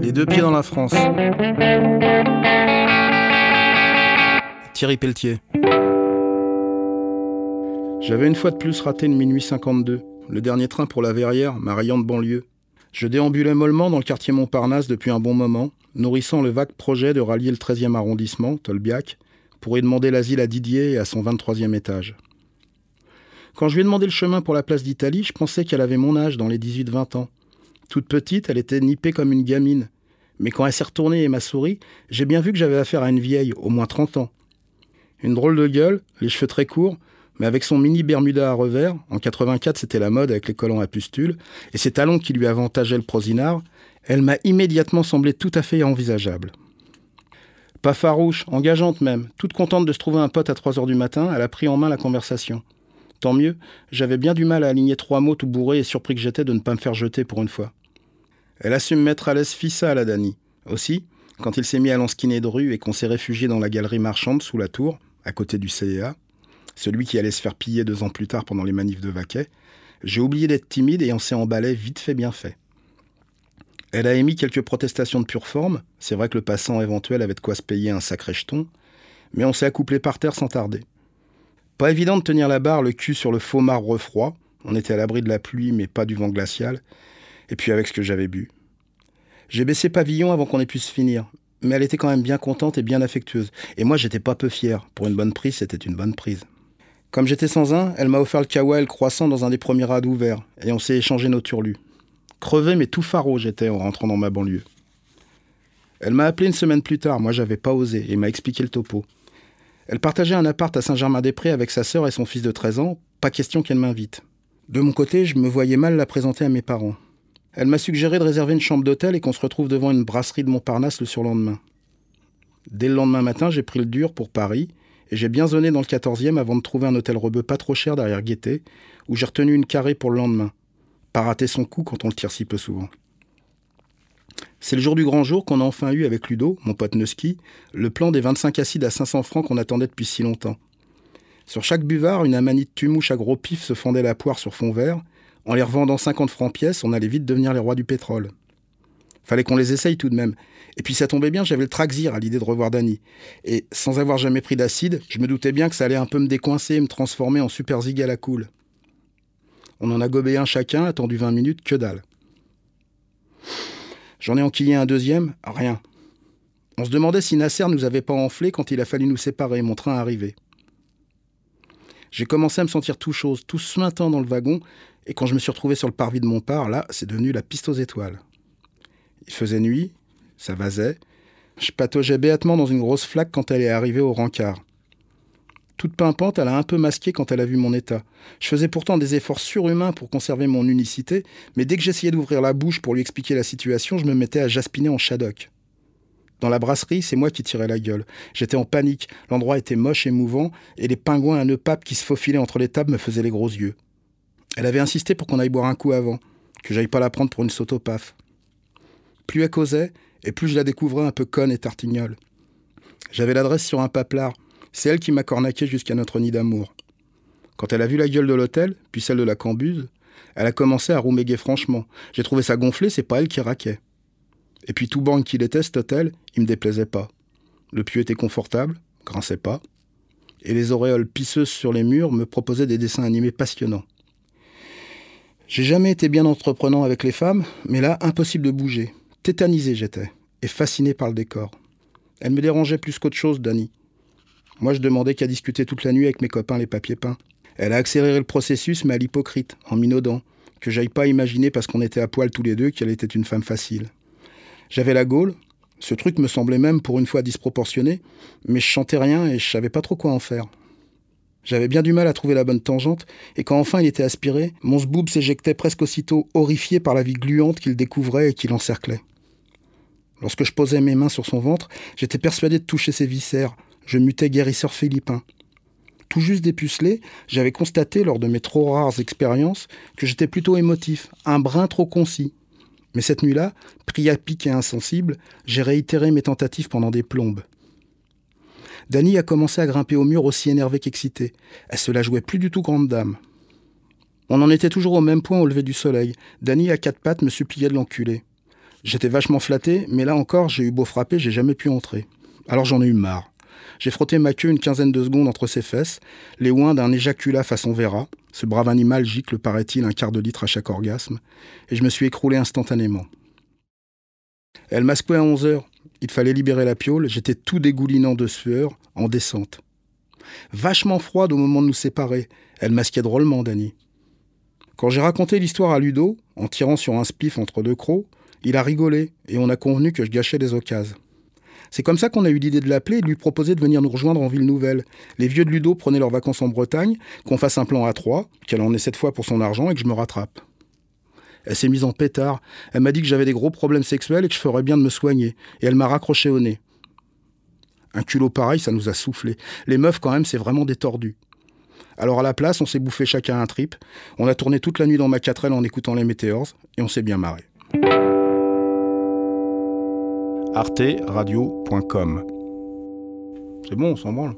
Les deux pieds dans la France. Thierry Pelletier. J'avais une fois de plus raté une minuit 52, le dernier train pour la Verrière, ma rayante banlieue. Je déambulais mollement dans le quartier Montparnasse depuis un bon moment, nourrissant le vague projet de rallier le 13e arrondissement, Tolbiac, pour y demander l'asile à Didier et à son 23e étage. Quand je lui ai demandé le chemin pour la place d'Italie, je pensais qu'elle avait mon âge, dans les 18-20 ans. Toute petite, elle était nippée comme une gamine. Mais quand elle s'est retournée et m'a souri, j'ai bien vu que j'avais affaire à une vieille, au moins 30 ans. Une drôle de gueule, les cheveux très courts, mais avec son mini Bermuda à revers, en 84 c'était la mode avec les collants à pustules, et ses talons qui lui avantageaient le prosinard, elle m'a immédiatement semblé tout à fait envisageable. Pas farouche, engageante même, toute contente de se trouver un pote à 3 heures du matin, elle a pris en main la conversation. Tant mieux, j'avais bien du mal à aligner trois mots tout bourré et surpris que j'étais de ne pas me faire jeter pour une fois. Elle a su me mettre à l'aise fissa, la Dani. Aussi, quand il s'est mis à l'enskiner de rue et qu'on s'est réfugié dans la galerie marchande sous la tour, à côté du CEA, celui qui allait se faire piller deux ans plus tard pendant les manifs de Vaquet, j'ai oublié d'être timide et on s'est emballé vite fait bien fait. Elle a émis quelques protestations de pure forme, c'est vrai que le passant éventuel avait de quoi se payer un sacré jeton, mais on s'est accouplé par terre sans tarder. Pas évident de tenir la barre le cul sur le faux marbre froid. On était à l'abri de la pluie, mais pas du vent glacial. Et puis avec ce que j'avais bu. J'ai baissé pavillon avant qu'on ait pu se finir. Mais elle était quand même bien contente et bien affectueuse. Et moi, j'étais pas peu fier. Pour une bonne prise, c'était une bonne prise. Comme j'étais sans un, elle m'a offert le kawa et le croissant dans un des premiers rades ouverts. Et on s'est échangé nos turlus. Crevé, mais tout faro j'étais en rentrant dans ma banlieue. Elle m'a appelé une semaine plus tard. Moi, j'avais pas osé. Et m'a expliqué le topo. Elle partageait un appart à Saint-Germain-des-Prés avec sa sœur et son fils de 13 ans, pas question qu'elle m'invite. De mon côté, je me voyais mal la présenter à mes parents. Elle m'a suggéré de réserver une chambre d'hôtel et qu'on se retrouve devant une brasserie de Montparnasse le surlendemain. Dès le lendemain matin, j'ai pris le dur pour Paris et j'ai bien zoné dans le 14e avant de trouver un hôtel rebeu pas trop cher derrière Gaieté, où j'ai retenu une carrée pour le lendemain. Pas rater son coup quand on le tire si peu souvent. C'est le jour du grand jour qu'on a enfin eu avec Ludo, mon pote Nuski, le plan des 25 acides à 500 francs qu'on attendait depuis si longtemps. Sur chaque buvard, une amanite tumouche à gros pif se fondait la poire sur fond vert. En les revendant 50 francs pièce, on allait vite devenir les rois du pétrole. Fallait qu'on les essaye tout de même. Et puis ça tombait bien, j'avais le traxir à l'idée de revoir Danny. Et sans avoir jamais pris d'acide, je me doutais bien que ça allait un peu me décoincer et me transformer en super zig à la cool. On en a gobé un chacun, attendu 20 minutes, que dalle. J'en ai enquillé un deuxième, rien. On se demandait si Nasser nous avait pas enflé quand il a fallu nous séparer, mon train arrivait. J'ai commencé à me sentir tout chose, tout suintant dans le wagon, et quand je me suis retrouvé sur le parvis de Montpart, là, c'est devenu la piste aux étoiles. Il faisait nuit, ça vasait. Je pataugeais béatement dans une grosse flaque quand elle est arrivée au rencard. Toute pimpante, elle a un peu masqué quand elle a vu mon état. Je faisais pourtant des efforts surhumains pour conserver mon unicité, mais dès que j'essayais d'ouvrir la bouche pour lui expliquer la situation, je me mettais à jaspiner en shadok. Dans la brasserie, c'est moi qui tirais la gueule. J'étais en panique, l'endroit était moche et mouvant, et les pingouins à nœuds papes qui se faufilaient entre les tables me faisaient les gros yeux. Elle avait insisté pour qu'on aille boire un coup avant, que j'aille pas la prendre pour une sautopaf. Plus elle causait, et plus je la découvrais un peu conne et tartignole. J'avais l'adresse sur un paplard, c'est elle qui m'a cornaqué jusqu'à notre nid d'amour. Quand elle a vu la gueule de l'hôtel, puis celle de la cambuse, elle a commencé à rouméguer franchement. J'ai trouvé ça gonflé, c'est pas elle qui raquait. Et puis tout banque qu'il était, cet hôtel, il me déplaisait pas. Le pieu était confortable, grinçait pas, et les auréoles pisseuses sur les murs me proposaient des dessins animés passionnants. J'ai jamais été bien entreprenant avec les femmes, mais là, impossible de bouger. Tétanisé j'étais, et fasciné par le décor. Elle me dérangeait plus qu'autre chose, Dani. Moi, je demandais qu'à discuter toute la nuit avec mes copains les papiers peints. Elle a accéléré le processus, mais à l'hypocrite, en minaudant, que j'aille pas imaginer parce qu'on était à poil tous les deux qu'elle était une femme facile. J'avais la gaule, ce truc me semblait même pour une fois disproportionné, mais je chantais rien et je savais pas trop quoi en faire. J'avais bien du mal à trouver la bonne tangente, et quand enfin il était aspiré, mon zboob s'éjectait presque aussitôt, horrifié par la vie gluante qu'il découvrait et qui l'encerclait. Lorsque je posais mes mains sur son ventre, j'étais persuadé de toucher ses viscères, je mutais guérisseur philippin. Tout juste dépucelé, j'avais constaté lors de mes trop rares expériences que j'étais plutôt émotif, un brin trop concis. Mais cette nuit-là, pris à pic et insensible, j'ai réitéré mes tentatives pendant des plombes. Dany a commencé à grimper au mur aussi énervée qu'excitée. Elle se la jouait plus du tout grande dame. On en était toujours au même point au lever du soleil. Dany à quatre pattes me suppliait de l'enculer. J'étais vachement flatté, mais là encore, j'ai eu beau frapper, j'ai jamais pu entrer. Alors j'en ai eu marre. J'ai frotté ma queue une quinzaine de secondes entre ses fesses, les ouins d'un éjaculat façon Vera. Ce brave animal gicle, paraît-il, un quart de litre à chaque orgasme, et je me suis écroulé instantanément. Elle m'a secoué à 11 heures. Il fallait libérer la piole, j'étais tout dégoulinant de sueur, en descente. Vachement froide au moment de nous séparer. Elle masquait drôlement, Dany. Quand j'ai raconté l'histoire à Ludo, en tirant sur un spliff entre deux crocs, il a rigolé et on a convenu que je gâchais des occasions. C'est comme ça qu'on a eu l'idée de l'appeler et de lui proposer de venir nous rejoindre en ville nouvelle. Les vieux de Ludo prenaient leurs vacances en Bretagne, qu'on fasse un plan à trois, qu'elle en ait cette fois pour son argent et que je me rattrape. Elle s'est mise en pétard. Elle m'a dit que j'avais des gros problèmes sexuels et que je ferais bien de me soigner. Et elle m'a raccroché au nez. Un culot pareil, ça nous a soufflé. Les meufs, quand même, c'est vraiment des tordus. Alors à la place, on s'est bouffé chacun un trip. On a tourné toute la nuit dans ma 4L en écoutant les météores et on s'est bien marré. arteradio.com C'est bon, on s'en branle.